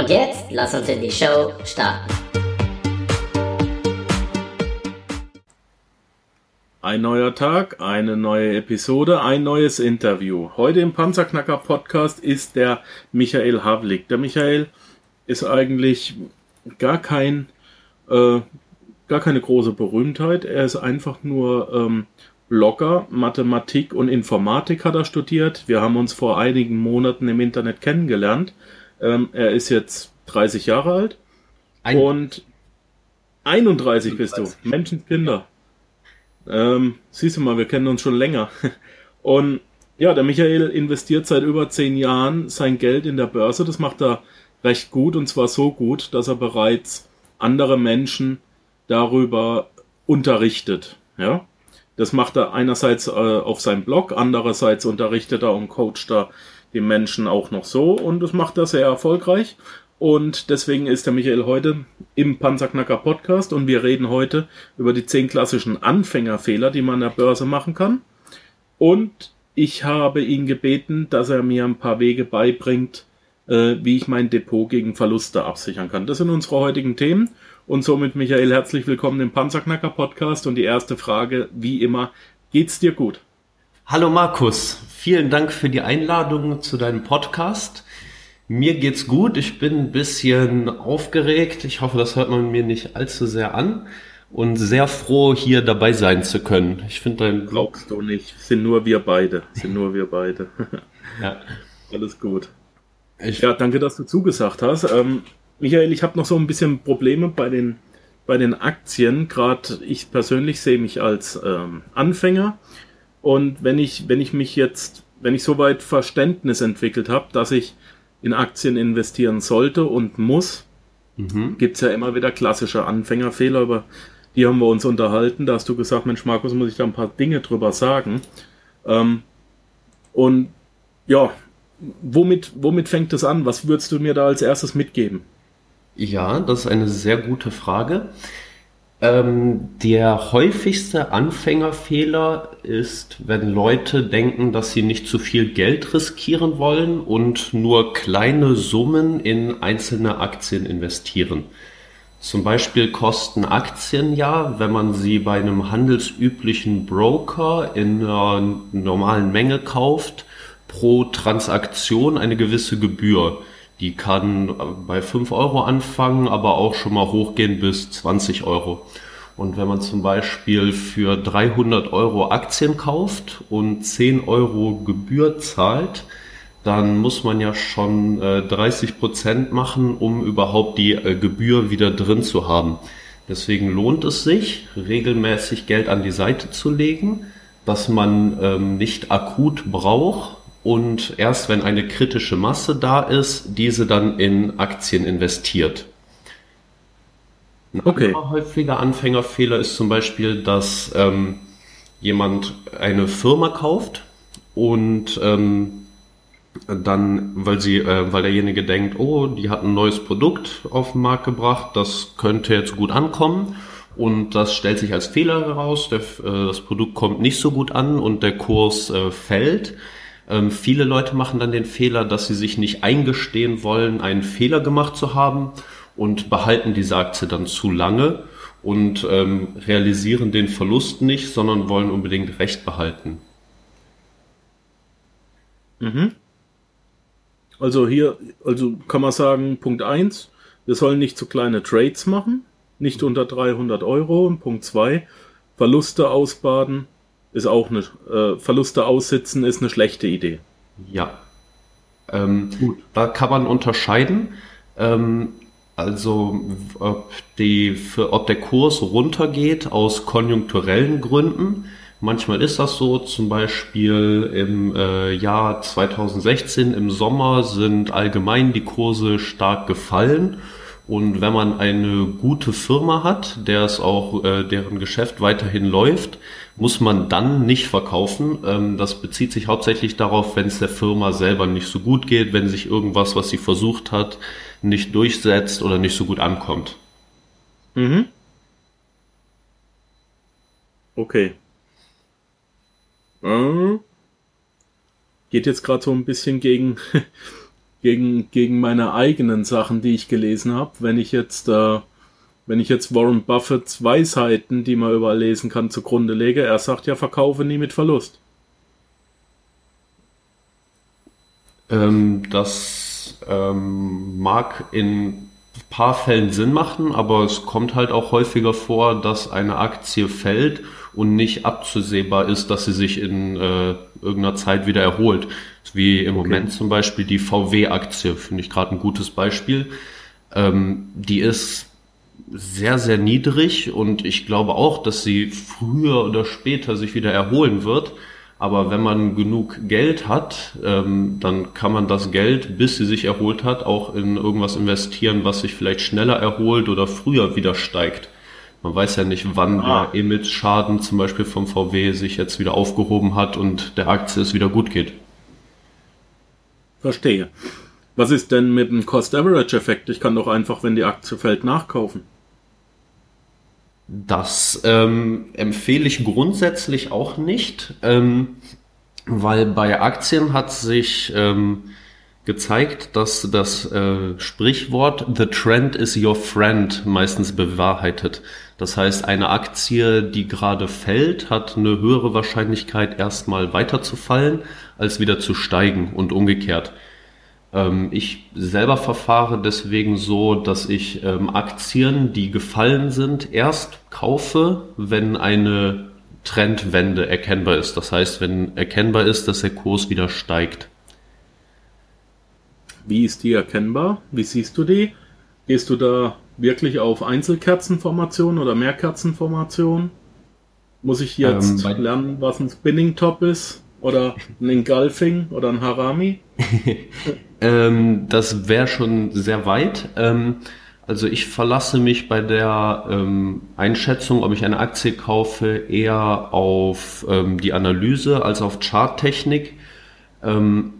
Und jetzt lass uns in die Show starten. Ein neuer Tag, eine neue Episode, ein neues Interview. Heute im Panzerknacker Podcast ist der Michael Havlik. Der Michael ist eigentlich gar kein äh, gar keine große Berühmtheit. Er ist einfach nur ähm, Blogger, Mathematik und Informatik hat er studiert. Wir haben uns vor einigen Monaten im Internet kennengelernt. Ähm, er ist jetzt 30 Jahre alt Ein und 31 bist du. Menschenkinder. Ähm, siehst du mal, wir kennen uns schon länger. Und ja, der Michael investiert seit über zehn Jahren sein Geld in der Börse. Das macht er recht gut und zwar so gut, dass er bereits andere Menschen darüber unterrichtet. Ja, das macht er einerseits äh, auf seinem Blog, andererseits unterrichtet er und coacht er die Menschen auch noch so und das macht er sehr erfolgreich. Und deswegen ist der Michael heute im Panzerknacker Podcast und wir reden heute über die zehn klassischen Anfängerfehler, die man an der Börse machen kann. Und ich habe ihn gebeten, dass er mir ein paar Wege beibringt, äh, wie ich mein Depot gegen Verluste absichern kann. Das sind unsere heutigen Themen. Und somit, Michael, herzlich willkommen im Panzerknacker Podcast. Und die erste Frage, wie immer, geht's dir gut? Hallo Markus, vielen Dank für die Einladung zu deinem Podcast. Mir geht's gut, ich bin ein bisschen aufgeregt. Ich hoffe, das hört man mir nicht allzu sehr an und sehr froh, hier dabei sein zu können. Ich finde dein Glaubst du nicht, sind nur wir beide, sind nur wir beide. ja. Alles gut. Ich ja, danke, dass du zugesagt hast. Ähm, Michael, ich habe noch so ein bisschen Probleme bei den, bei den Aktien. Gerade ich persönlich sehe mich als ähm, Anfänger. Und wenn ich, wenn ich mich jetzt, wenn ich soweit Verständnis entwickelt habe, dass ich in Aktien investieren sollte und muss, mhm. es ja immer wieder klassische Anfängerfehler, über die haben wir uns unterhalten. Da hast du gesagt, Mensch, Markus, muss ich da ein paar Dinge drüber sagen. Ähm, und ja, womit, womit fängt es an? Was würdest du mir da als erstes mitgeben? Ja, das ist eine sehr gute Frage. Ähm, der häufigste Anfängerfehler ist, wenn Leute denken, dass sie nicht zu viel Geld riskieren wollen und nur kleine Summen in einzelne Aktien investieren. Zum Beispiel kosten Aktien ja, wenn man sie bei einem handelsüblichen Broker in einer normalen Menge kauft, pro Transaktion eine gewisse Gebühr. Die kann bei 5 Euro anfangen, aber auch schon mal hochgehen bis 20 Euro. Und wenn man zum Beispiel für 300 Euro Aktien kauft und 10 Euro Gebühr zahlt, dann muss man ja schon äh, 30 Prozent machen, um überhaupt die äh, Gebühr wieder drin zu haben. Deswegen lohnt es sich, regelmäßig Geld an die Seite zu legen, das man ähm, nicht akut braucht, und erst wenn eine kritische Masse da ist, diese dann in Aktien investiert. Ein okay. häufiger Anfängerfehler ist zum Beispiel, dass ähm, jemand eine Firma kauft und ähm, dann, weil sie, äh, weil derjenige denkt, oh, die hat ein neues Produkt auf den Markt gebracht, das könnte jetzt gut ankommen und das stellt sich als Fehler heraus. Der, äh, das Produkt kommt nicht so gut an und der Kurs äh, fällt ähm, viele Leute machen dann den Fehler, dass sie sich nicht eingestehen wollen, einen Fehler gemacht zu haben und behalten diese Aktie dann zu lange und ähm, realisieren den Verlust nicht, sondern wollen unbedingt Recht behalten. Mhm. Also hier, also kann man sagen, Punkt 1, wir sollen nicht zu kleine Trades machen, nicht unter 300 Euro. Und Punkt 2, Verluste ausbaden, ist auch eine äh, Verluste aussitzen ist eine schlechte Idee. Ja. Ähm, Gut. Da kann man unterscheiden. Ähm, also ob, die, für, ob der Kurs runtergeht aus konjunkturellen Gründen, Manchmal ist das so, zum Beispiel im äh, Jahr 2016 im Sommer sind allgemein die Kurse stark gefallen. Und wenn man eine gute Firma hat, der es auch, äh, deren Geschäft weiterhin läuft, muss man dann nicht verkaufen. Ähm, das bezieht sich hauptsächlich darauf, wenn es der Firma selber nicht so gut geht, wenn sich irgendwas, was sie versucht hat, nicht durchsetzt oder nicht so gut ankommt. Mhm. Okay. Äh, geht jetzt gerade so ein bisschen gegen, gegen, gegen meine eigenen Sachen, die ich gelesen habe. Wenn ich jetzt, äh, wenn ich jetzt Warren Buffetts Weisheiten, die man überall lesen kann, zugrunde lege, er sagt ja, verkaufe nie mit Verlust. Ähm, das ähm, mag in paar Fällen Sinn machen, aber es kommt halt auch häufiger vor, dass eine Aktie fällt und nicht abzusehbar ist, dass sie sich in äh, irgendeiner Zeit wieder erholt. Wie im okay. Moment zum Beispiel die VW-Aktie, finde ich gerade ein gutes Beispiel. Ähm, die ist sehr, sehr niedrig und ich glaube auch, dass sie früher oder später sich wieder erholen wird. Aber wenn man genug Geld hat, ähm, dann kann man das Geld, bis sie sich erholt hat, auch in irgendwas investieren, was sich vielleicht schneller erholt oder früher wieder steigt. Man weiß ja nicht, wann ah. der Image-Schaden zum Beispiel vom VW sich jetzt wieder aufgehoben hat und der Aktie es wieder gut geht. Verstehe. Was ist denn mit dem Cost-Average-Effekt? Ich kann doch einfach, wenn die Aktie fällt, nachkaufen. Das ähm, empfehle ich grundsätzlich auch nicht, ähm, weil bei Aktien hat sich ähm, gezeigt, dass das äh, Sprichwort The Trend is your friend meistens bewahrheitet. Das heißt, eine Aktie, die gerade fällt, hat eine höhere Wahrscheinlichkeit, erstmal weiterzufallen, als wieder zu steigen und umgekehrt. Ähm, ich selber verfahre deswegen so, dass ich ähm, Aktien, die gefallen sind, erst kaufe, wenn eine Trendwende erkennbar ist. Das heißt, wenn erkennbar ist, dass der Kurs wieder steigt. Wie ist die erkennbar? Wie siehst du die? Gehst du da wirklich auf Einzelkerzenformation oder Mehrkerzenformation? Muss ich jetzt ähm, lernen, was ein Spinning Top ist? Oder ein Engulfing oder ein Harami? ähm, das wäre schon sehr weit. Ähm, also ich verlasse mich bei der ähm, Einschätzung, ob ich eine Aktie kaufe, eher auf ähm, die Analyse als auf Charttechnik. Ähm,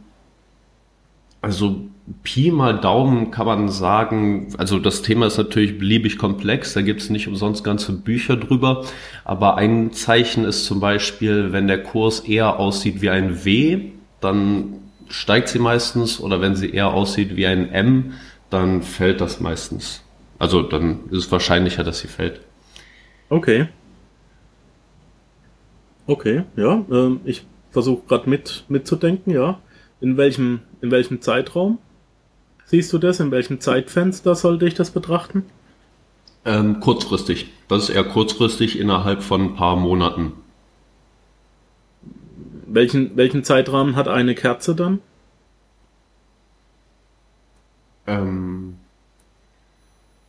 also Pi mal Daumen kann man sagen, also das Thema ist natürlich beliebig komplex, da gibt es nicht umsonst ganze Bücher drüber, aber ein Zeichen ist zum Beispiel, wenn der Kurs eher aussieht wie ein W, dann steigt sie meistens oder wenn sie eher aussieht wie ein M, dann fällt das meistens. Also dann ist es wahrscheinlicher, dass sie fällt. Okay. Okay, ja, ähm, ich versuche gerade mit mitzudenken, ja. In welchem, in welchem Zeitraum? Siehst du das? In welchem Zeitfenster sollte ich das betrachten? Ähm, kurzfristig. Das ist eher kurzfristig innerhalb von ein paar Monaten. Welchen, welchen Zeitrahmen hat eine Kerze dann? Ähm,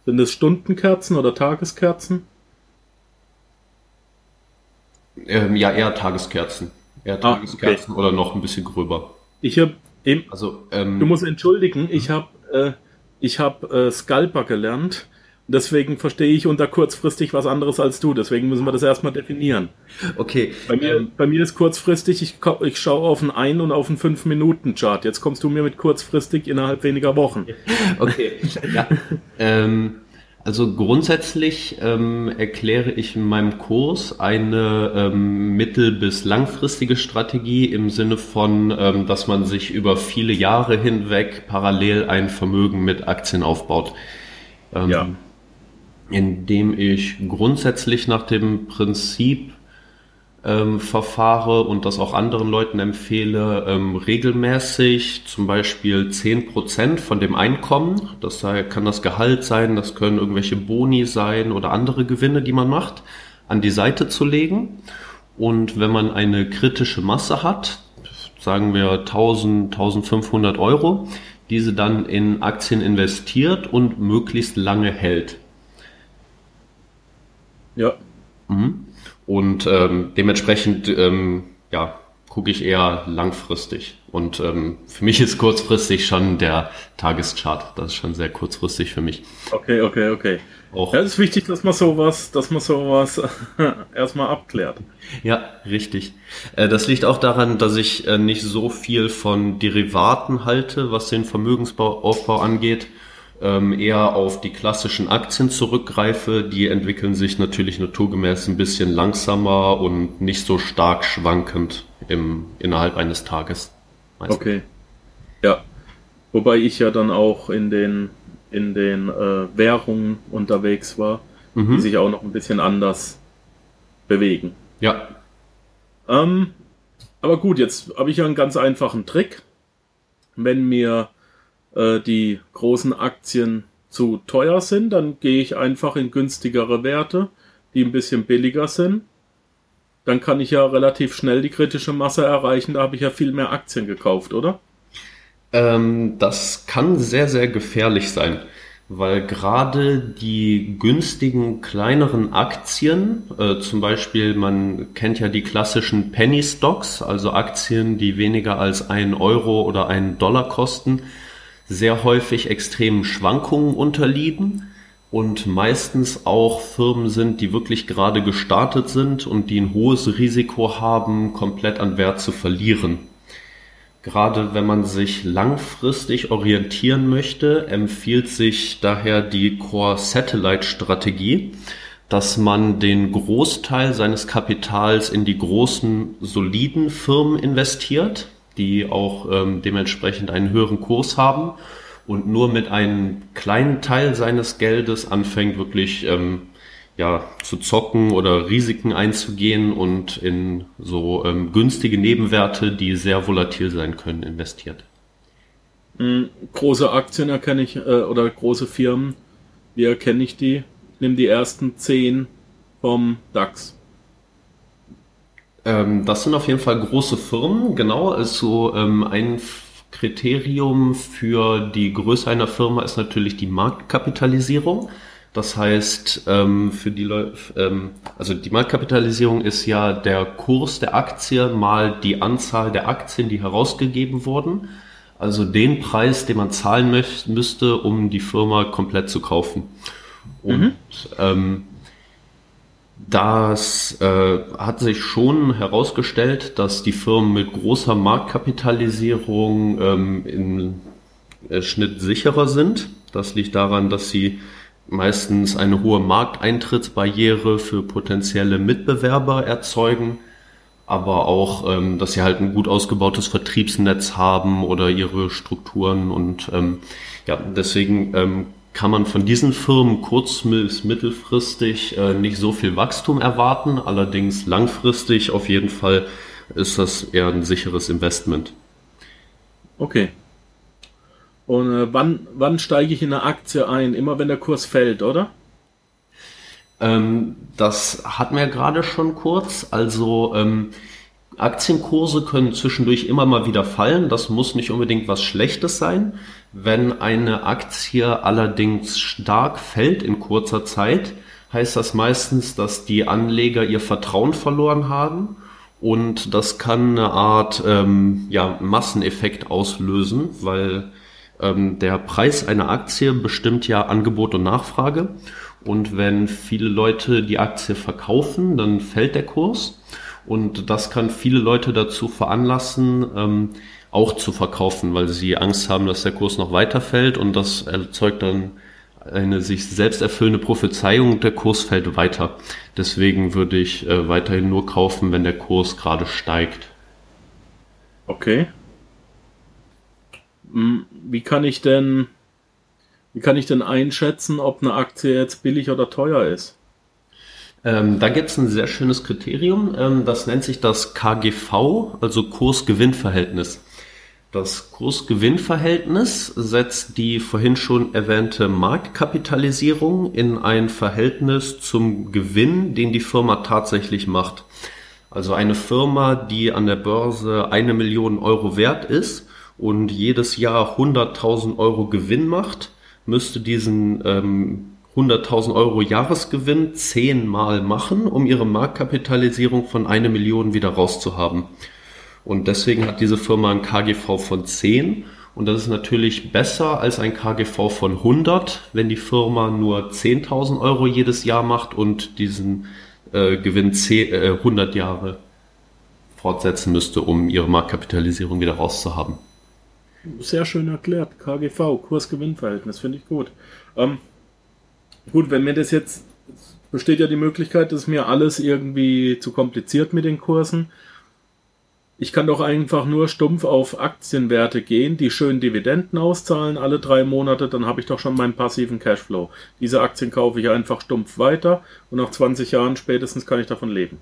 Sind es Stundenkerzen oder Tageskerzen? Ähm, ja, eher Tageskerzen. Eher Tageskerzen ah, okay. oder noch ein bisschen gröber. Ich habe Eben. Also, ähm, du musst entschuldigen, ich habe äh, ich hab, äh, Scalper gelernt. Deswegen verstehe ich unter kurzfristig was anderes als du. Deswegen müssen wir das erstmal definieren. Okay. Bei mir, ähm, bei mir ist kurzfristig, ich, ich schaue auf einen Ein- und auf einen fünf minuten chart Jetzt kommst du mir mit kurzfristig innerhalb weniger Wochen. Okay. ja. ähm, also grundsätzlich ähm, erkläre ich in meinem Kurs eine ähm, mittel- bis langfristige Strategie im Sinne von, ähm, dass man sich über viele Jahre hinweg parallel ein Vermögen mit Aktien aufbaut. Ähm, ja. Indem ich grundsätzlich nach dem Prinzip ähm, verfahre und das auch anderen Leuten empfehle, ähm, regelmäßig zum Beispiel zehn Prozent von dem Einkommen, das kann das Gehalt sein, das können irgendwelche Boni sein oder andere Gewinne, die man macht, an die Seite zu legen. Und wenn man eine kritische Masse hat, sagen wir 1000, 1500 Euro, diese dann in Aktien investiert und möglichst lange hält. Ja. Mhm. Und ähm, dementsprechend ähm, ja, gucke ich eher langfristig. Und ähm, für mich ist kurzfristig schon der Tageschart. Das ist schon sehr kurzfristig für mich. Okay, okay, okay. Auch. Ja, es ist wichtig, dass man sowas, dass man sowas erstmal abklärt. Ja, richtig. Äh, das liegt auch daran, dass ich äh, nicht so viel von Derivaten halte, was den Vermögensaufbau angeht. Ähm, eher auf die klassischen Aktien zurückgreife. Die entwickeln sich natürlich naturgemäß ein bisschen langsamer und nicht so stark schwankend im, innerhalb eines Tages. Meistens. Okay. Ja. Wobei ich ja dann auch in den, in den äh, Währungen unterwegs war, mhm. die sich auch noch ein bisschen anders bewegen. Ja. Ähm, aber gut, jetzt habe ich ja einen ganz einfachen Trick. Wenn mir äh, die großen Aktien zu teuer sind, dann gehe ich einfach in günstigere Werte, die ein bisschen billiger sind dann kann ich ja relativ schnell die kritische Masse erreichen. Da habe ich ja viel mehr Aktien gekauft, oder? Ähm, das kann sehr, sehr gefährlich sein, weil gerade die günstigen kleineren Aktien, äh, zum Beispiel, man kennt ja die klassischen Penny Stocks, also Aktien, die weniger als ein Euro oder einen Dollar kosten, sehr häufig extremen Schwankungen unterliegen und meistens auch Firmen sind, die wirklich gerade gestartet sind und die ein hohes Risiko haben, komplett an Wert zu verlieren. Gerade wenn man sich langfristig orientieren möchte, empfiehlt sich daher die Core Satellite Strategie, dass man den Großteil seines Kapitals in die großen, soliden Firmen investiert, die auch ähm, dementsprechend einen höheren Kurs haben und nur mit einem kleinen Teil seines Geldes anfängt, wirklich ähm, ja, zu zocken oder Risiken einzugehen und in so ähm, günstige Nebenwerte, die sehr volatil sein können, investiert. Hm, große Aktien erkenne ich, äh, oder große Firmen, wie erkenne ich die? Nimm die ersten zehn vom DAX. Ähm, das sind auf jeden Fall große Firmen, genau. Also ähm, ein Kriterium für die Größe einer Firma ist natürlich die Marktkapitalisierung. Das heißt, ähm, für die Leute, ähm, also die Marktkapitalisierung ist ja der Kurs der Aktie mal die Anzahl der Aktien, die herausgegeben wurden. Also den Preis, den man zahlen müsste, um die Firma komplett zu kaufen. Und mhm. ähm, das äh, hat sich schon herausgestellt, dass die Firmen mit großer Marktkapitalisierung ähm, im äh, Schnitt sicherer sind. Das liegt daran, dass sie meistens eine hohe Markteintrittsbarriere für potenzielle Mitbewerber erzeugen, aber auch, ähm, dass sie halt ein gut ausgebautes Vertriebsnetz haben oder ihre Strukturen und ähm, ja, deswegen ähm, kann man von diesen Firmen kurz- bis mittelfristig äh, nicht so viel Wachstum erwarten. Allerdings langfristig auf jeden Fall ist das eher ein sicheres Investment. Okay. Und äh, wann, wann steige ich in eine Aktie ein? Immer wenn der Kurs fällt, oder? Ähm, das hatten wir gerade schon kurz. Also ähm, Aktienkurse können zwischendurch immer mal wieder fallen. Das muss nicht unbedingt was Schlechtes sein. Wenn eine Aktie allerdings stark fällt in kurzer Zeit, heißt das meistens, dass die Anleger ihr Vertrauen verloren haben und das kann eine Art ähm, ja, Masseneffekt auslösen, weil ähm, der Preis einer Aktie bestimmt ja Angebot und Nachfrage und wenn viele Leute die Aktie verkaufen, dann fällt der Kurs und das kann viele Leute dazu veranlassen, ähm, auch zu verkaufen, weil sie Angst haben, dass der Kurs noch weiterfällt und das erzeugt dann eine sich selbst erfüllende Prophezeiung der Kurs fällt weiter. Deswegen würde ich äh, weiterhin nur kaufen, wenn der Kurs gerade steigt. Okay. Hm, wie kann ich denn, wie kann ich denn einschätzen, ob eine Aktie jetzt billig oder teuer ist? Ähm, da gibt es ein sehr schönes Kriterium, ähm, das nennt sich das KGV, also Kurs-Gewinn-Verhältnis. Das Kursgewinnverhältnis setzt die vorhin schon erwähnte Marktkapitalisierung in ein Verhältnis zum Gewinn, den die Firma tatsächlich macht. Also eine Firma, die an der Börse eine Million Euro wert ist und jedes Jahr 100.000 Euro Gewinn macht, müsste diesen ähm, 100.000 Euro Jahresgewinn zehnmal machen, um ihre Marktkapitalisierung von eine Million wieder rauszuhaben. Und deswegen hat diese Firma ein KGV von 10 und das ist natürlich besser als ein KGV von 100, wenn die Firma nur 10.000 Euro jedes Jahr macht und diesen äh, Gewinn 10, äh, 100 Jahre fortsetzen müsste, um ihre Marktkapitalisierung wieder rauszuhaben. Sehr schön erklärt. KGV, Kurs-Gewinn-Verhältnis, finde ich gut. Ähm, gut, wenn mir das jetzt, besteht ja die Möglichkeit, dass mir alles irgendwie zu kompliziert mit den Kursen. Ich kann doch einfach nur stumpf auf Aktienwerte gehen, die schön Dividenden auszahlen alle drei Monate, dann habe ich doch schon meinen passiven Cashflow. Diese Aktien kaufe ich einfach stumpf weiter und nach 20 Jahren spätestens kann ich davon leben.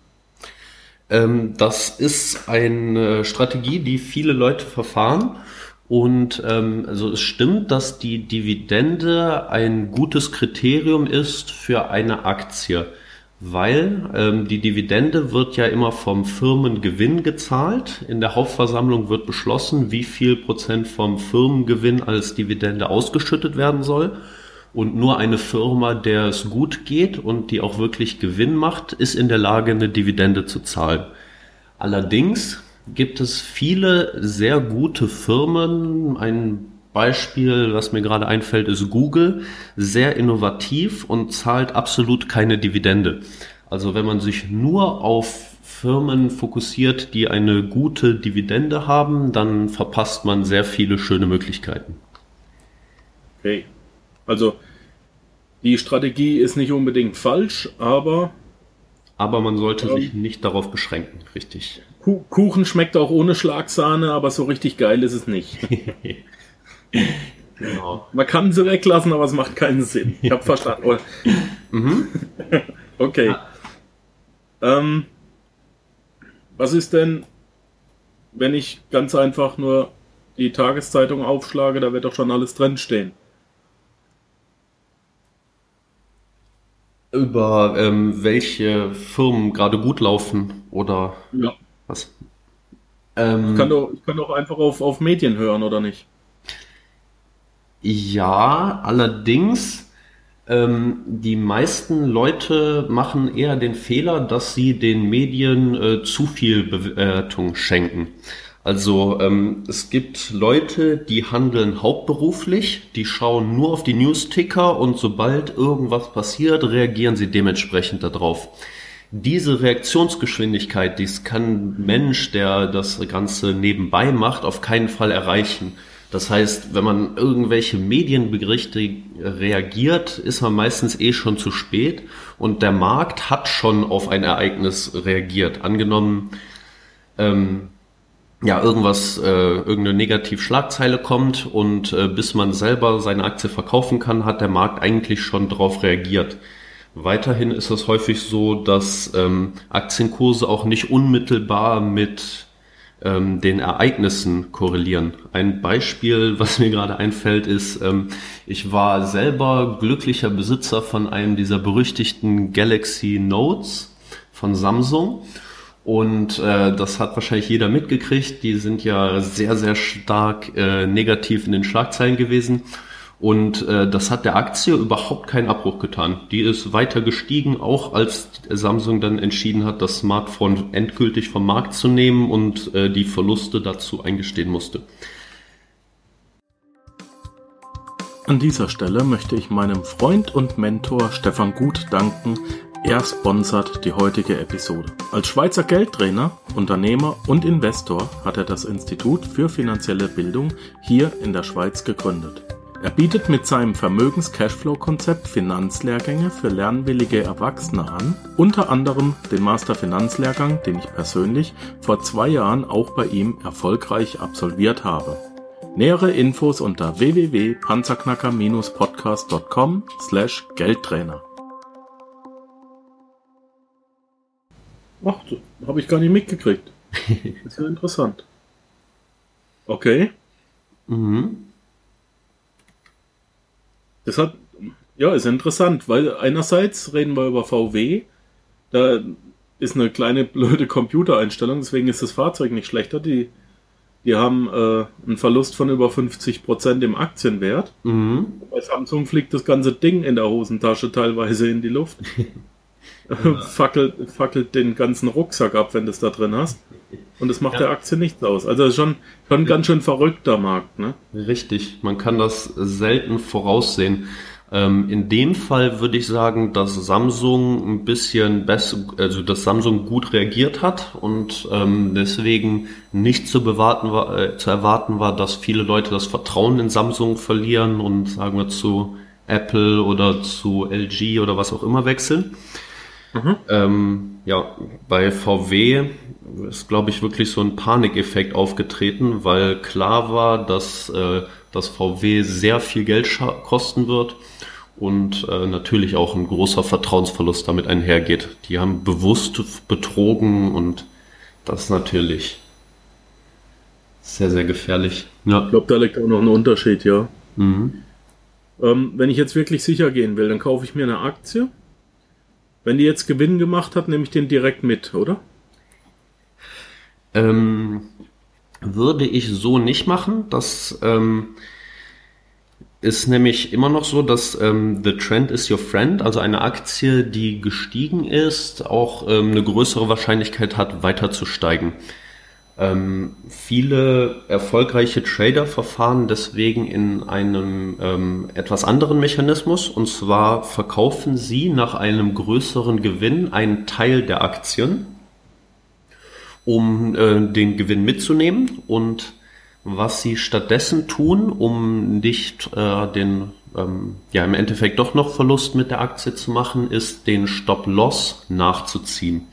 Ähm, das ist eine Strategie, die viele Leute verfahren. Und ähm, also es stimmt, dass die Dividende ein gutes Kriterium ist für eine Aktie weil ähm, die Dividende wird ja immer vom Firmengewinn gezahlt. In der Hauptversammlung wird beschlossen, wie viel Prozent vom Firmengewinn als Dividende ausgeschüttet werden soll. Und nur eine Firma, der es gut geht und die auch wirklich Gewinn macht, ist in der Lage, eine Dividende zu zahlen. Allerdings gibt es viele sehr gute Firmen. Ein Beispiel, was mir gerade einfällt, ist Google. Sehr innovativ und zahlt absolut keine Dividende. Also wenn man sich nur auf Firmen fokussiert, die eine gute Dividende haben, dann verpasst man sehr viele schöne Möglichkeiten. Okay. Also die Strategie ist nicht unbedingt falsch, aber. Aber man sollte ähm, sich nicht darauf beschränken, richtig. Kuchen schmeckt auch ohne Schlagsahne, aber so richtig geil ist es nicht. Genau. Man kann sie weglassen, aber es macht keinen Sinn. Ich habe verstanden. mhm. okay. Ja. Ähm, was ist denn, wenn ich ganz einfach nur die Tageszeitung aufschlage, da wird doch schon alles drinstehen. Über ähm, welche Firmen gerade gut laufen oder ja. was? Ähm, ich, kann doch, ich kann doch einfach auf, auf Medien hören, oder nicht? Ja, allerdings, ähm, die meisten Leute machen eher den Fehler, dass sie den Medien äh, zu viel Bewertung schenken. Also ähm, es gibt Leute, die handeln hauptberuflich, die schauen nur auf die Newsticker und sobald irgendwas passiert, reagieren sie dementsprechend darauf. Diese Reaktionsgeschwindigkeit, dies kann ein Mensch, der das Ganze nebenbei macht, auf keinen Fall erreichen. Das heißt, wenn man irgendwelche Medienberichte reagiert, ist man meistens eh schon zu spät und der Markt hat schon auf ein Ereignis reagiert. Angenommen, ähm, ja, irgendwas, äh, irgendeine Negativschlagzeile kommt und äh, bis man selber seine Aktie verkaufen kann, hat der Markt eigentlich schon darauf reagiert. Weiterhin ist es häufig so, dass ähm, Aktienkurse auch nicht unmittelbar mit ähm, den Ereignissen korrelieren. Ein Beispiel, was mir gerade einfällt, ist, ähm, ich war selber glücklicher Besitzer von einem dieser berüchtigten Galaxy Notes von Samsung. Und äh, das hat wahrscheinlich jeder mitgekriegt. Die sind ja sehr, sehr stark äh, negativ in den Schlagzeilen gewesen. Und äh, das hat der Aktie überhaupt keinen Abbruch getan. Die ist weiter gestiegen, auch als Samsung dann entschieden hat, das Smartphone endgültig vom Markt zu nehmen und äh, die Verluste dazu eingestehen musste. An dieser Stelle möchte ich meinem Freund und Mentor Stefan Gut danken. Er sponsert die heutige Episode. Als Schweizer Geldtrainer, Unternehmer und Investor hat er das Institut für finanzielle Bildung hier in der Schweiz gegründet. Er bietet mit seinem Vermögens-Cashflow-Konzept Finanzlehrgänge für lernwillige Erwachsene an, unter anderem den Master-Finanzlehrgang, den ich persönlich vor zwei Jahren auch bei ihm erfolgreich absolviert habe. Nähere Infos unter www.panzerknacker-podcast.com Ach, habe ich gar nicht mitgekriegt. ist ja interessant. Okay. Mhm. Das hat, ja, ist interessant, weil einerseits reden wir über VW, da ist eine kleine blöde Computereinstellung, deswegen ist das Fahrzeug nicht schlechter. Die, die die haben äh, einen Verlust von über 50% im Aktienwert. Mhm. Bei Samsung fliegt das ganze Ding in der Hosentasche teilweise in die Luft. fackelt, fackelt den ganzen Rucksack ab, wenn du es da drin hast. Und das macht Ja. der Aktie nichts aus. Also schon, schon ein ganz schön verrückter Markt. Ne? Richtig, man kann das selten voraussehen. Ähm, in dem Fall würde ich sagen, dass Samsung ein bisschen besser, also dass Samsung gut reagiert hat und ähm, deswegen nicht zu, bewarten war, äh, zu erwarten war, dass viele Leute das Vertrauen in Samsung verlieren und sagen wir zu Apple oder zu LG oder was auch immer wechseln. Ähm, ja, bei VW ist, glaube ich, wirklich so ein Panikeffekt aufgetreten, weil klar war, dass äh, das VW sehr viel Geld kosten wird und äh, natürlich auch ein großer Vertrauensverlust damit einhergeht. Die haben bewusst betrogen und das ist natürlich sehr, sehr gefährlich. Ja. Ich glaube, da liegt auch noch ein Unterschied, ja. Mhm. Ähm, wenn ich jetzt wirklich sicher gehen will, dann kaufe ich mir eine Aktie. Wenn die jetzt Gewinn gemacht hat, nehme ich den direkt mit, oder? Ähm, würde ich so nicht machen. Das ähm, ist nämlich immer noch so, dass ähm, the trend is your friend, also eine Aktie, die gestiegen ist, auch ähm, eine größere Wahrscheinlichkeit hat, weiter zu steigen. Ähm, viele erfolgreiche Trader verfahren deswegen in einem ähm, etwas anderen Mechanismus und zwar verkaufen sie nach einem größeren Gewinn einen Teil der Aktien um äh, den Gewinn mitzunehmen und was sie stattdessen tun, um nicht äh, den, ähm, ja im Endeffekt doch noch Verlust mit der Aktie zu machen, ist den Stop-Loss nachzuziehen.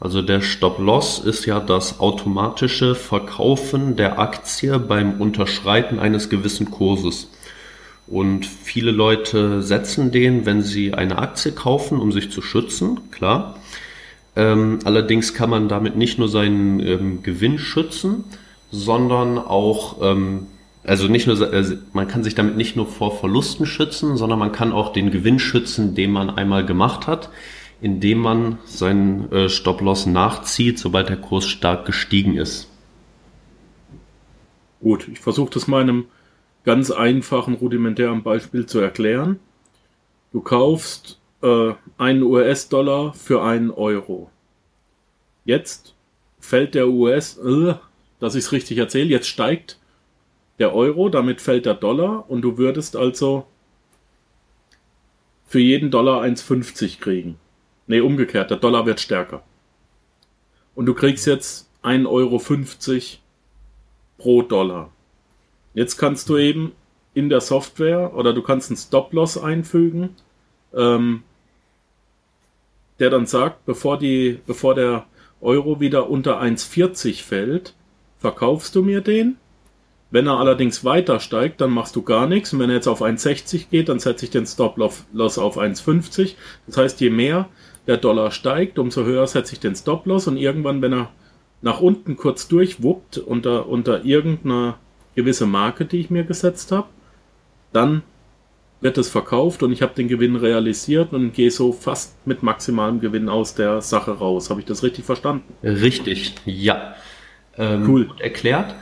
Also der Stop-Loss ist ja das automatische Verkaufen der Aktie beim Unterschreiten eines gewissen Kurses. Und viele Leute setzen den, wenn sie eine Aktie kaufen, um sich zu schützen, klar. Ähm, allerdings kann man damit nicht nur seinen ähm, Gewinn schützen, sondern auch, ähm, also nicht nur, also man kann sich damit nicht nur vor Verlusten schützen, sondern man kann auch den Gewinn schützen, den man einmal gemacht hat, indem man seinen äh, Stop-Loss nachzieht, sobald der Kurs stark gestiegen ist. Gut, ich versuche das meinem ganz einfachen, rudimentären Beispiel zu erklären. Du kaufst äh, einen US-Dollar für einen Euro. Jetzt fällt der US, äh, dass ich es richtig erzähle, jetzt steigt der Euro, damit fällt der Dollar und du würdest also für jeden Dollar 1,50 kriegen. Nee, umgekehrt, der Dollar wird stärker. Und du kriegst jetzt 1,50 Euro pro Dollar. Jetzt kannst du eben in der Software oder du kannst einen Stop-Loss einfügen, ähm, der dann sagt, bevor, die, bevor der Euro wieder unter 1,40 fällt, verkaufst du mir den. Wenn er allerdings weiter steigt, dann machst du gar nichts. Und wenn er jetzt auf 1,60 geht, dann setze ich den Stop-Loss auf 1,50. Das heißt, je mehr der Dollar steigt, umso höher setze ich den Stop-Loss. Und irgendwann, wenn er nach unten kurz durchwuppt unter, unter irgendeiner gewisse Marke, die ich mir gesetzt habe, dann wird es verkauft und ich habe den Gewinn realisiert und gehe so fast mit maximalem Gewinn aus der Sache raus. Habe ich das richtig verstanden? Richtig, ja. Ähm, Cool. gut erklärt.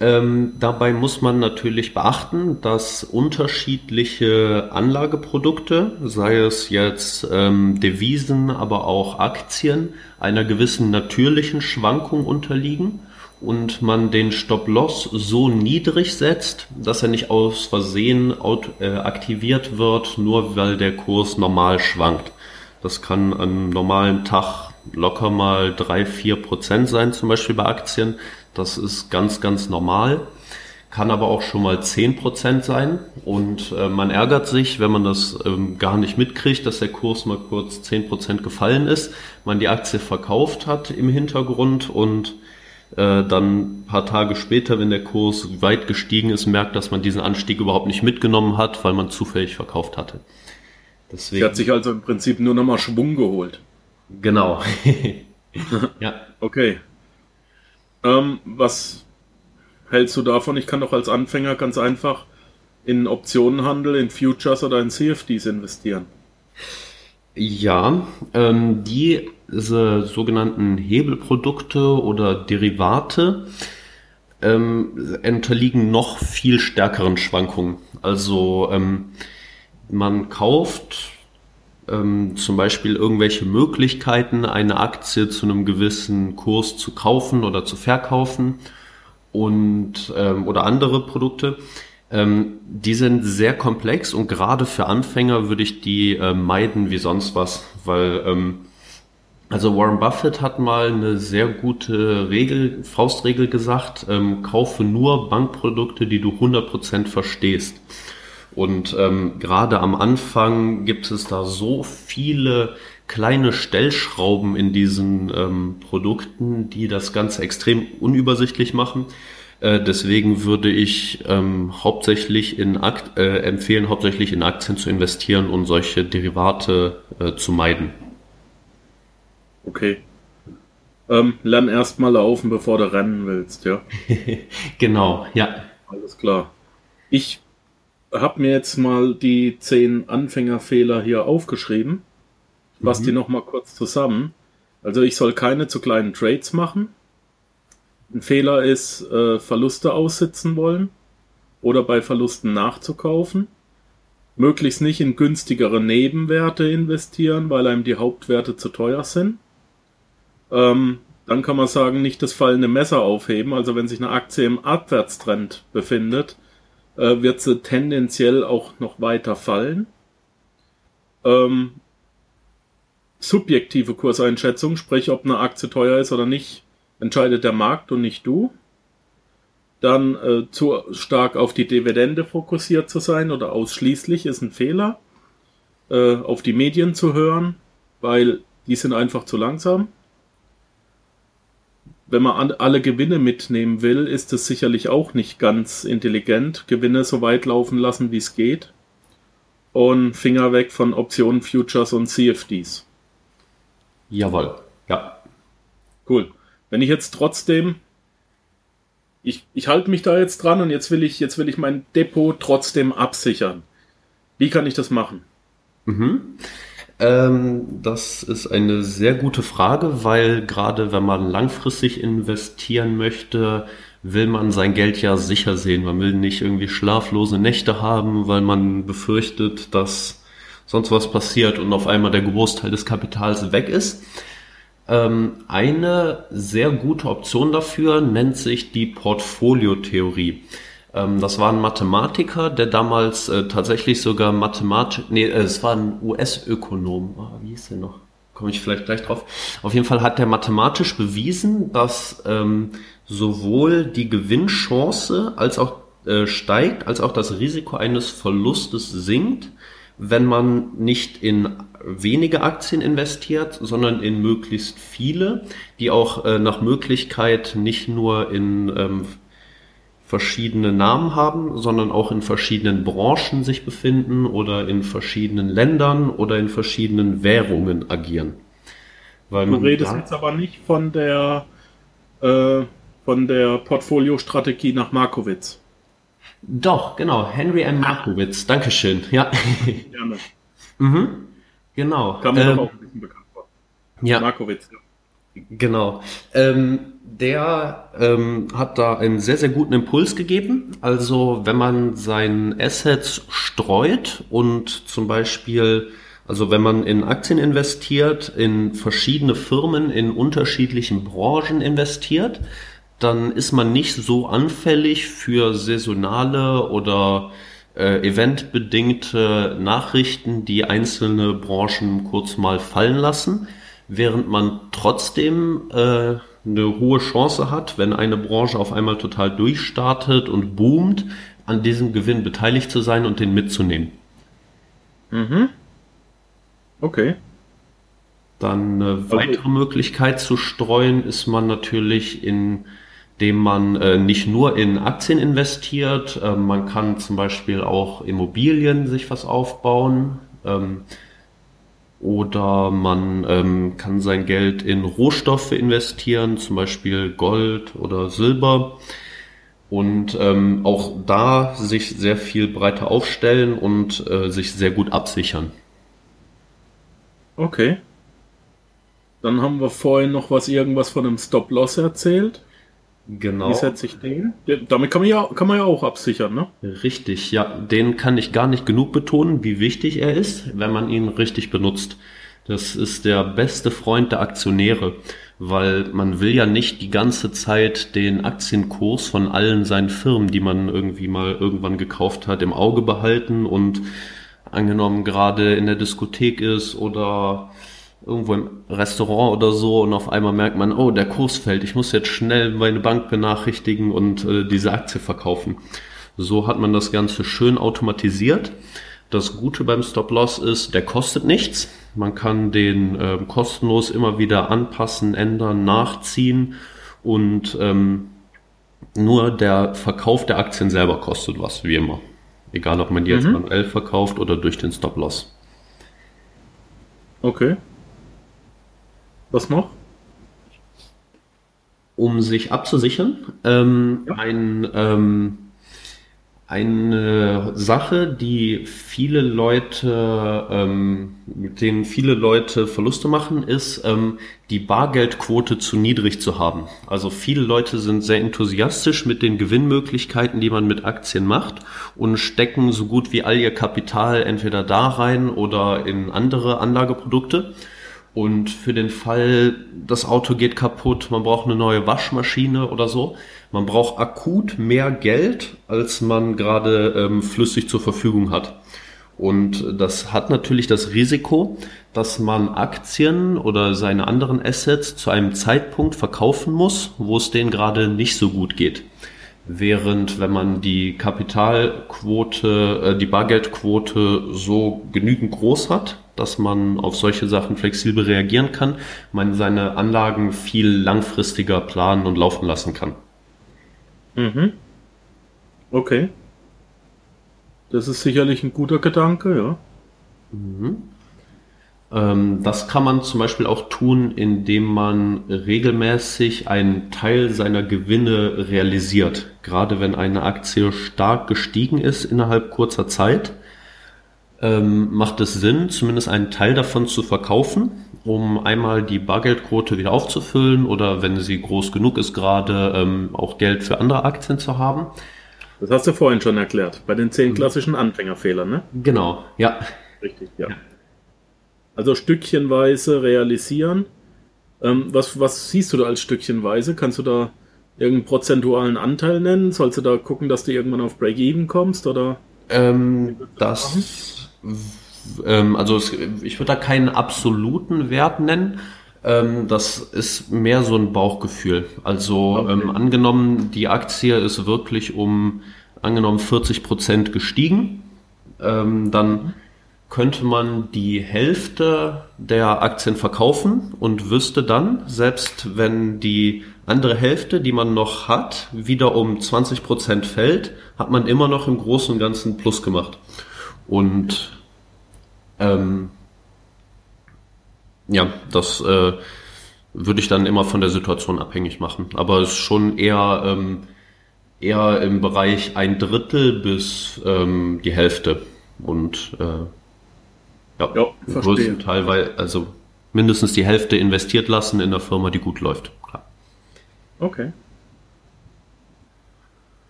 Ähm, dabei muss man natürlich beachten, dass unterschiedliche Anlageprodukte, sei es jetzt ähm, Devisen, aber auch Aktien, einer gewissen natürlichen Schwankung unterliegen und man den Stop-Loss so niedrig setzt, dass er nicht aus Versehen äh, aktiviert wird, nur weil der Kurs normal schwankt. Das kann an einem normalen Tag locker mal drei vier Prozent sein, zum Beispiel bei Aktien. Das ist ganz, ganz normal. Kann aber auch schon mal zehn Prozent sein. Und äh, man ärgert sich, wenn man das ähm, gar nicht mitkriegt, dass der Kurs mal kurz zehn Prozent gefallen ist, man die Aktie verkauft hat im Hintergrund und äh, dann ein paar Tage später, wenn der Kurs weit gestiegen ist, merkt, dass man diesen Anstieg überhaupt nicht mitgenommen hat, weil man zufällig verkauft hatte. Sie hat sich also im Prinzip nur nochmal Schwung geholt. Genau. ja. Okay. Ähm, was hältst du davon? Ich kann doch als Anfänger ganz einfach in Optionenhandel, in Futures oder in CFDs investieren. Ja, ähm, diese sogenannten Hebelprodukte oder Derivate ähm, unterliegen noch viel stärkeren Schwankungen. Also ähm, man kauft ähm, zum Beispiel irgendwelche Möglichkeiten, eine Aktie zu einem gewissen Kurs zu kaufen oder zu verkaufen und ähm, oder andere Produkte. Ähm, die sind sehr komplex und gerade für Anfänger würde ich die äh, meiden wie sonst was, weil ähm, also Warren Buffett hat mal eine sehr gute Regel, Faustregel gesagt, ähm, kaufe nur Bankprodukte, die du 100% verstehst. Und ähm, gerade am Anfang gibt es da so viele kleine Stellschrauben in diesen ähm, Produkten, die das Ganze extrem unübersichtlich machen. Äh, deswegen würde ich ähm, hauptsächlich in Akt, äh, empfehlen, hauptsächlich in Aktien zu investieren und solche Derivate äh, zu meiden. Okay. Ähm, lern erst mal laufen, bevor du rennen willst, ja. genau, ja. Alles klar. Ich habe mir jetzt mal die zehn Anfängerfehler hier aufgeschrieben. Ich fasse mhm. die nochmal kurz zusammen. Also ich soll keine zu kleinen Trades machen. Ein Fehler ist, äh, Verluste aussitzen wollen oder bei Verlusten nachzukaufen. Möglichst nicht in günstigere Nebenwerte investieren, weil einem die Hauptwerte zu teuer sind. Ähm, dann kann man sagen, nicht das fallende Messer aufheben. Also wenn sich eine Aktie im Abwärtstrend befindet, äh, wird sie tendenziell auch noch weiter fallen. Ähm, subjektive Kurseinschätzung, sprich ob eine Aktie teuer ist oder nicht, entscheidet der Markt und nicht du. Dann äh, zu stark auf die Dividende fokussiert zu sein oder ausschließlich ist ein Fehler. Äh, auf die Medien zu hören, weil die sind einfach zu langsam wenn man alle Gewinne mitnehmen will, ist es sicherlich auch nicht ganz intelligent. Gewinne so weit laufen lassen, wie es geht. Und Finger weg von Optionen, Futures und CFDs. Jawohl, ja. Cool. Wenn ich jetzt trotzdem, ich, ich halte mich da jetzt dran und jetzt will ich, jetzt will ich mein Depot trotzdem absichern. Wie kann ich das machen? Mhm. Ähm, das ist eine sehr gute Frage, weil gerade wenn man langfristig investieren möchte, will man sein Geld ja sicher sehen. Man will nicht irgendwie schlaflose Nächte haben, weil man befürchtet, dass sonst was passiert und auf einmal der Großteil des Kapitals weg ist. Ähm, eine sehr gute Option dafür nennt sich die Portfoliotheorie. Ähm, das war ein Mathematiker, der damals äh, tatsächlich sogar Mathematisch, nee, äh, es war ein US-Ökonom. Oh, wie hieß der noch? Komme ich vielleicht gleich drauf. Auf jeden Fall hat der mathematisch bewiesen, dass ähm, sowohl die Gewinnchance als auch äh, steigt, als auch das Risiko eines Verlustes sinkt, wenn man nicht in wenige Aktien investiert, sondern in möglichst viele, die auch äh, nach Möglichkeit nicht nur in ähm, verschiedene Namen haben, sondern auch in verschiedenen Branchen sich befinden oder in verschiedenen Ländern oder in verschiedenen Währungen agieren. Weil du redest jetzt aber nicht von der äh, von der Portfoliostrategie nach Markowitz. Doch, genau, Henry M. Markowitz, Dankeschön. Ja. Gerne. mhm. Genau. Kam mir ähm, auch ein bisschen bekannt vor. Ja. Markowitz, ja. Genau. Ähm, der ähm, hat da einen sehr, sehr guten Impuls gegeben. Also wenn man seinen Assets streut und zum Beispiel, also wenn man in Aktien investiert, in verschiedene Firmen in unterschiedlichen Branchen investiert, dann ist man nicht so anfällig für saisonale oder äh, eventbedingte Nachrichten, die einzelne Branchen kurz mal fallen lassen, während man trotzdem äh, eine hohe Chance hat, wenn eine Branche auf einmal total durchstartet und boomt, an diesem Gewinn beteiligt zu sein und den mitzunehmen. Mhm. Okay. Dann eine weitere Möglichkeit zu streuen ist man natürlich, indem man äh, nicht nur in Aktien investiert, äh, man kann zum Beispiel auch Immobilien sich was aufbauen. Ähm, oder man ähm, kann sein Geld in Rohstoffe investieren, zum Beispiel Gold oder Silber. Und ähm, auch da sich sehr viel breiter aufstellen und äh, sich sehr gut absichern. Okay. Dann haben wir vorhin noch was irgendwas von einem Stop-Loss erzählt. Genau. Wie setze ich den? Damit kann man ja, kann man ja auch absichern, ne? Richtig, ja, den kann ich gar nicht genug betonen, wie wichtig er ist, wenn man ihn richtig benutzt. Das ist der beste Freund der Aktionäre, weil man will ja nicht die ganze Zeit den Aktienkurs von allen seinen Firmen, die man irgendwie mal irgendwann gekauft hat, im Auge behalten und angenommen gerade in der Diskothek ist oder irgendwo im Restaurant oder so und auf einmal merkt man, oh, der Kurs fällt, ich muss jetzt schnell meine Bank benachrichtigen und äh, diese Aktie verkaufen. So hat man das Ganze schön automatisiert. Das Gute beim Stop-Loss ist, der kostet nichts. Man kann den äh, kostenlos immer wieder anpassen, ändern, nachziehen und ähm, nur der Verkauf der Aktien selber kostet was, wie immer. Egal, ob man die jetzt Mhm. manuell verkauft oder durch den Stop-Loss. Okay. Was noch? um sich abzusichern. Ähm, Ja. ein, ähm, eine Sache, die viele Leute, ähm, mit denen viele Leute Verluste machen, ist, ähm, die Bargeldquote zu niedrig zu haben. Also viele Leute sind sehr enthusiastisch mit den Gewinnmöglichkeiten, die man mit Aktien macht und stecken so gut wie all ihr Kapital entweder da rein oder in andere Anlageprodukte. Und für den Fall, das Auto geht kaputt, man braucht eine neue Waschmaschine oder so, man braucht akut mehr Geld, als man gerade ähm, flüssig zur Verfügung hat. Und das hat natürlich das Risiko, dass man Aktien oder seine anderen Assets zu einem Zeitpunkt verkaufen muss, wo es denen gerade nicht so gut geht. Während wenn man die Kapitalquote, äh, die Bargeldquote so genügend groß hat, dass man auf solche Sachen flexibel reagieren kann, man seine Anlagen viel langfristiger planen und laufen lassen kann. Mhm. Okay. Das ist sicherlich ein guter Gedanke, ja. Ähm, das kann man zum Beispiel auch tun, indem man regelmäßig einen Teil seiner Gewinne realisiert. Gerade wenn eine Aktie stark gestiegen ist innerhalb kurzer Zeit, ähm, macht es Sinn, zumindest einen Teil davon zu verkaufen, um einmal die Bargeldquote wieder aufzufüllen oder wenn sie groß genug ist, gerade ähm, auch Geld für andere Aktien zu haben. Das hast du vorhin schon erklärt. Bei den zehn klassischen Anfängerfehlern, ne? Genau, ja. Richtig, ja. Also stückchenweise realisieren. Ähm, was, was siehst du da als stückchenweise? Kannst du da irgendeinen prozentualen Anteil nennen? Sollst du da gucken, dass du irgendwann auf Break-Even kommst? Oder? Ähm, das, ähm, also es, ich würde da keinen absoluten Wert nennen. Ähm, das ist mehr so ein Bauchgefühl. Also Okay. ähm, angenommen, die Aktie ist wirklich um angenommen 40 Prozent gestiegen, ähm, dann könnte man die Hälfte der Aktien verkaufen und wüsste dann, selbst wenn die andere Hälfte, die man noch hat, wieder um 20 Prozent fällt, hat man immer noch im Großen und Ganzen Plus gemacht. Und ähm, ja, das äh, würde ich dann immer von der Situation abhängig machen. Aber es ist schon eher, ähm, eher im Bereich ein Drittel bis ähm, die Hälfte. Und äh, ja, Ja, im größten Teil, weil also mindestens die Hälfte investiert lassen in der Firma, die gut läuft. Klar. Okay.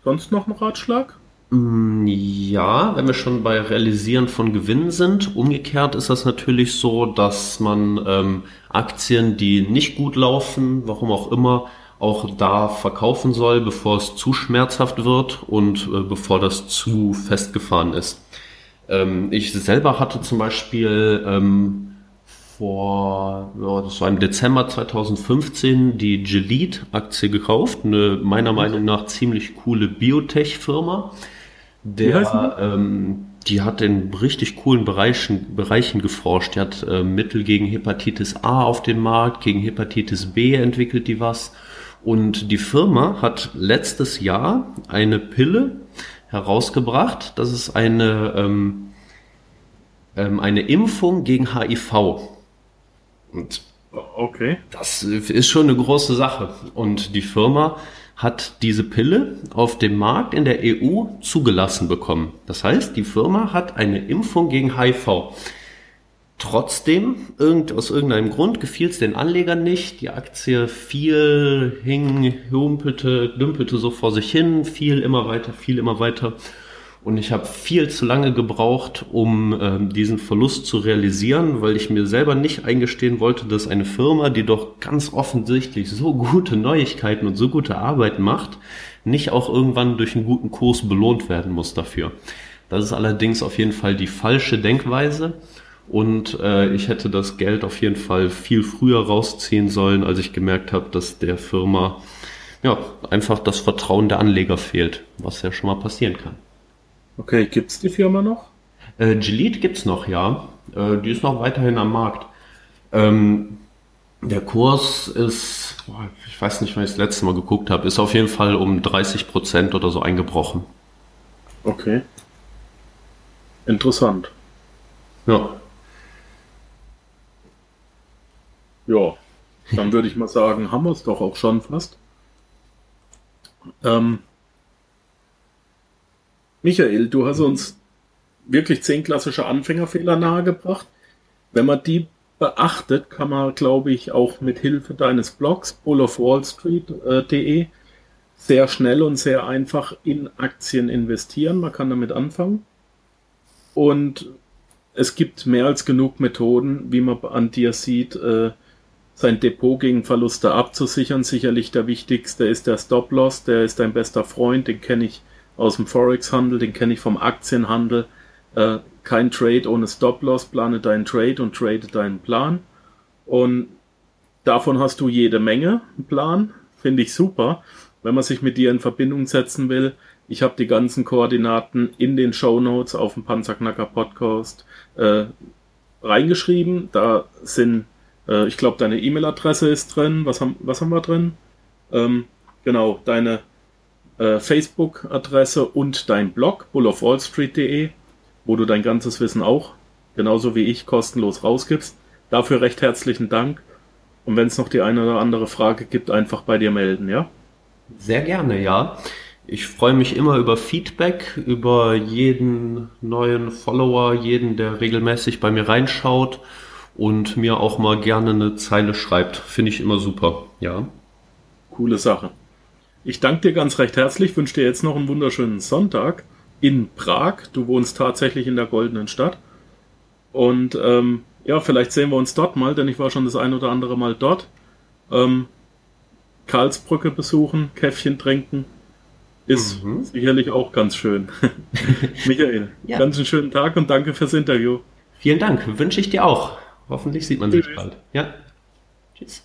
Sonst noch ein Ratschlag? Ja, wenn wir schon bei Realisieren von Gewinnen sind. Umgekehrt ist das natürlich so, dass man ähm, Aktien, die nicht gut laufen, warum auch immer, auch da verkaufen soll, bevor es zu schmerzhaft wird und äh, bevor das zu festgefahren ist. Ähm, ich selber hatte zum Beispiel ähm, vor, ja, das war im Dezember 2015, die Gelite-Aktie gekauft. Eine meiner Meinung nach ziemlich coole Biotech-Firma. Der, ähm, die hat in richtig coolen Bereichen, Bereichen geforscht. Die hat äh, Mittel gegen Hepatitis A auf dem Markt, gegen Hepatitis B entwickelt die was. Und die Firma hat letztes Jahr eine Pille herausgebracht. Das ist eine, ähm, ähm, eine Impfung gegen HIV. Und Okay. das ist schon eine große Sache. Und die Firma hat diese Pille auf dem Markt in der EU zugelassen bekommen. Das heißt, die Firma hat eine Impfung gegen HIV. Trotzdem, irgend, aus irgendeinem Grund gefiel es den Anlegern nicht. Die Aktie fiel, hing, humpelte, dümpelte so vor sich hin, fiel immer weiter, fiel immer weiter. Und ich habe viel zu lange gebraucht, um ähm, diesen Verlust zu realisieren, weil ich mir selber nicht eingestehen wollte, dass eine Firma, die doch ganz offensichtlich so gute Neuigkeiten und so gute Arbeit macht, nicht auch irgendwann durch einen guten Kurs belohnt werden muss dafür. Das ist allerdings auf jeden Fall die falsche Denkweise. Und äh, ich hätte das Geld auf jeden Fall viel früher rausziehen sollen, als ich gemerkt habe, dass der Firma ja einfach das Vertrauen der Anleger fehlt, was ja schon mal passieren kann. Okay, gibt's die Firma noch? Äh, Gillette gibt's noch, ja. Äh, die ist noch weiterhin am Markt. Ähm, der Kurs ist, ich weiß nicht, wann ich das letzte Mal geguckt habe, ist auf jeden Fall um 30 Prozent oder so eingebrochen. Okay. Interessant. Ja. Ja, dann würde ich mal sagen, haben wir es doch auch schon fast. Ähm, Michael, du hast uns wirklich zehn klassische Anfängerfehler nahegebracht. Wenn man die beachtet, kann man, glaube ich, auch mit Hilfe deines Blogs bullofwallstreet.de äh, sehr schnell und sehr einfach in Aktien investieren. Man kann damit anfangen. Und es gibt mehr als genug Methoden, wie man an dir sieht, äh, sein Depot gegen Verluste abzusichern. Sicherlich der wichtigste ist der Stop-Loss, der ist dein bester Freund, den kenne ich aus dem Forex-Handel, den kenne ich vom Aktienhandel. Äh, kein Trade ohne Stop-Loss, plane deinen Trade und trade deinen Plan. Und davon hast du jede Menge, einen Plan, finde ich super. Wenn man sich mit dir in Verbindung setzen will, ich habe die ganzen Koordinaten in den Show Notes auf dem Panzerknacker Podcast äh, reingeschrieben. Da sind äh, ich glaube, deine E-Mail-Adresse ist drin. Was haben, was haben wir drin? Ähm, genau, deine äh, Facebook-Adresse und dein Blog, bullofwallstreet.de, wo du dein ganzes Wissen auch, genauso wie ich, kostenlos rausgibst. Dafür recht herzlichen Dank. Und wenn es noch die eine oder andere Frage gibt, einfach bei dir melden, ja? Sehr gerne, ja. Ich freue mich immer über Feedback, über jeden neuen Follower, jeden, der regelmäßig bei mir reinschaut und mir auch mal gerne eine Zeile schreibt. Finde ich immer super, ja. Coole Sache. Ich danke dir ganz recht herzlich, wünsche dir jetzt noch einen wunderschönen Sonntag in Prag. Du wohnst tatsächlich in der goldenen Stadt. Und ähm, ja, vielleicht sehen wir uns dort mal, denn ich war schon das ein oder andere Mal dort. Ähm, Karlsbrücke besuchen, Käffchen trinken. Ist mhm. sicherlich auch ganz schön. Michael, ja. ganz einen schönen Tag und danke fürs Interview. Vielen Dank, wünsche ich dir auch. Hoffentlich sieht man Tschüss. sich bald. Ja. Tschüss.